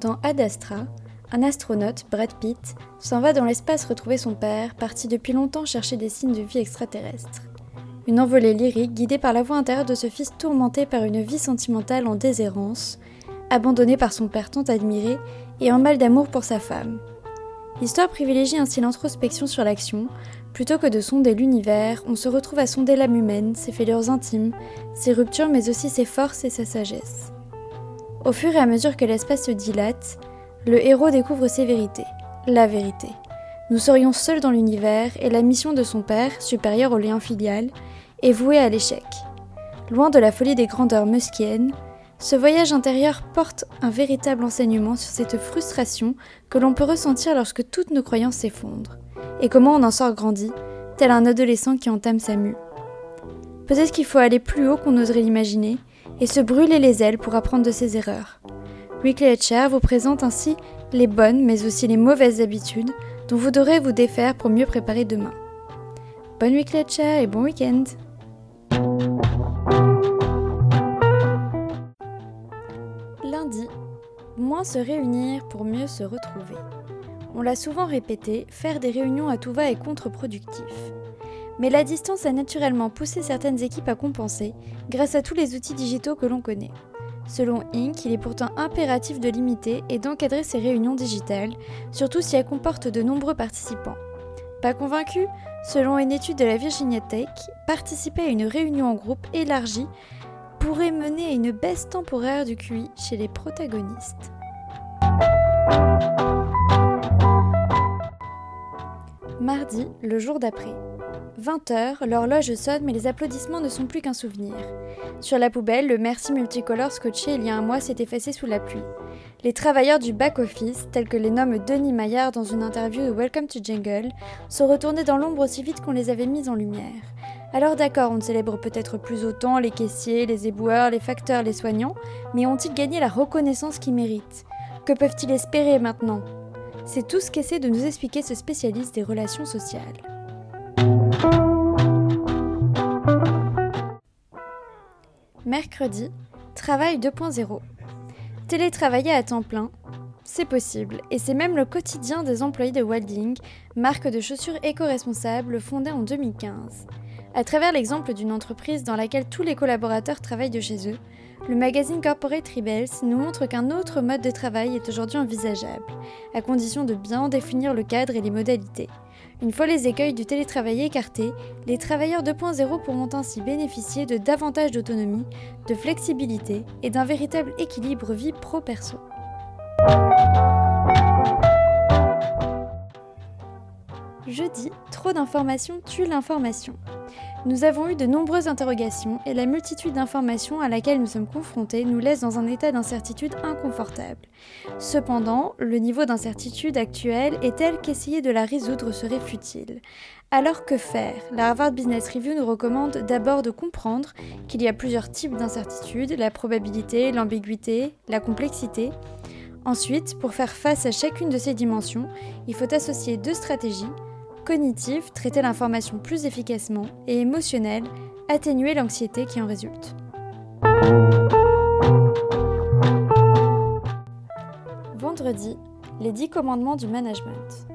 Dans Ad Astra, un astronaute, Brad Pitt, s'en va dans l'espace retrouver son père, parti depuis longtemps chercher des signes de vie extraterrestre. Une envolée lyrique guidée par la voix intérieure de ce fils tourmenté par une vie sentimentale en déshérence, abandonné par son père tant admiré et en mal d'amour pour sa femme. L'histoire privilégie ainsi l'introspection sur l'action, plutôt que de sonder l'univers, on se retrouve à sonder l'âme humaine, ses fêlures intimes, ses ruptures mais aussi ses forces et sa sagesse. Au fur et à mesure que l'espace se dilate, le héros découvre ses vérités, la vérité. Nous serions seuls dans l'univers et la mission de son père, supérieure au lien filial, est vouée à l'échec. Loin de la folie des grandeurs muskiennes, ce voyage intérieur porte un véritable enseignement sur cette frustration que l'on peut ressentir lorsque toutes nos croyances s'effondrent, et comment on en sort grandi, tel un adolescent qui entame sa mue. Peut-être qu'il faut aller plus haut qu'on oserait l'imaginer, et se brûler les ailes pour apprendre de ses erreurs. Weekly Chair vous présente ainsi les bonnes mais aussi les mauvaises habitudes dont vous devrez vous défaire pour mieux préparer demain. Bonne Weekly Chair et bon week-end se réunir pour mieux se retrouver. On l'a souvent répété, faire des réunions à tout va est contre-productif. Mais la distance a naturellement poussé certaines équipes à compenser grâce à tous les outils digitaux que l'on connaît. Selon Inc., il est pourtant impératif de limiter et d'encadrer ces réunions digitales, surtout si elles comportent de nombreux participants. Pas convaincu? Selon une étude de la Virginia Tech, participer à une réunion en groupe élargie pourrait mener à une baisse temporaire du QI chez les protagonistes. Mardi, le jour d'après. 20h, l'horloge sonne mais les applaudissements ne sont plus qu'un souvenir. Sur la poubelle, le merci multicolore scotché il y a un mois s'est effacé sous la pluie. Les travailleurs du back-office, tels que les nomme Denis Maillard dans une interview de Welcome to Jungle, sont retournés dans l'ombre aussi vite qu'on les avait mis en lumière. Alors d'accord, on ne célèbre peut-être plus autant les caissiers, les éboueurs, les facteurs, les soignants, mais ont-ils gagné la reconnaissance qu'ils méritent? Que peuvent-ils espérer maintenant? C'est tout ce qu'essaie de nous expliquer ce spécialiste des relations sociales. Mercredi, travail 2.0. Télétravailler à temps plein, c'est possible, et c'est même le quotidien des employés de Walding, marque de chaussures éco-responsables fondée en 2015. À travers l'exemple d'une entreprise dans laquelle tous les collaborateurs travaillent de chez eux, le magazine Corporate Rebels nous montre qu'un autre mode de travail est aujourd'hui envisageable, à condition de bien définir le cadre et les modalités. Une fois les écueils du télétravail écartés, les travailleurs 2.0 pourront ainsi bénéficier de davantage d'autonomie, de flexibilité et d'un véritable équilibre vie pro-perso. Jeudi, trop d'informations tue l'information. Nous avons eu de nombreuses interrogations et la multitude d'informations à laquelle nous sommes confrontés nous laisse dans un état d'incertitude inconfortable. Cependant, le niveau d'incertitude actuel est tel qu'essayer de la résoudre serait futile. Alors que faire? La Harvard Business Review nous recommande d'abord de comprendre qu'il y a plusieurs types d'incertitudes, la probabilité, l'ambiguïté, la complexité. Ensuite, pour faire face à chacune de ces dimensions, il faut associer deux stratégies, cognitive, traiter l'information plus efficacement, et émotionnelle, atténuer l'anxiété qui en résulte. Vendredi, les 10 commandements du management.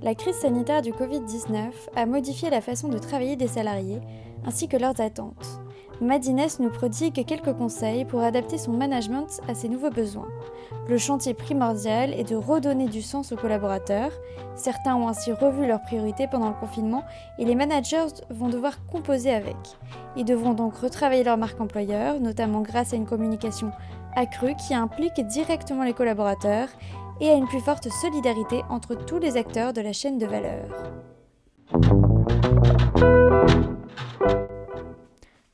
La crise sanitaire du Covid-19 a modifié la façon de travailler des salariés ainsi que leurs attentes. Madines nous prodigue quelques conseils pour adapter son management à ses nouveaux besoins. Le chantier primordial est de redonner du sens aux collaborateurs. Certains ont ainsi revu leurs priorités pendant le confinement et les managers vont devoir composer avec. Ils devront donc retravailler leur marque employeur, notamment grâce à une communication accrue qui implique directement les collaborateurs et à une plus forte solidarité entre tous les acteurs de la chaîne de valeur.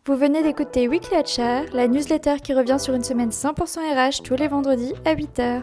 Vous venez d'écouter Weekly HR, la newsletter qui revient sur une semaine 100% RH tous les vendredis à 8h.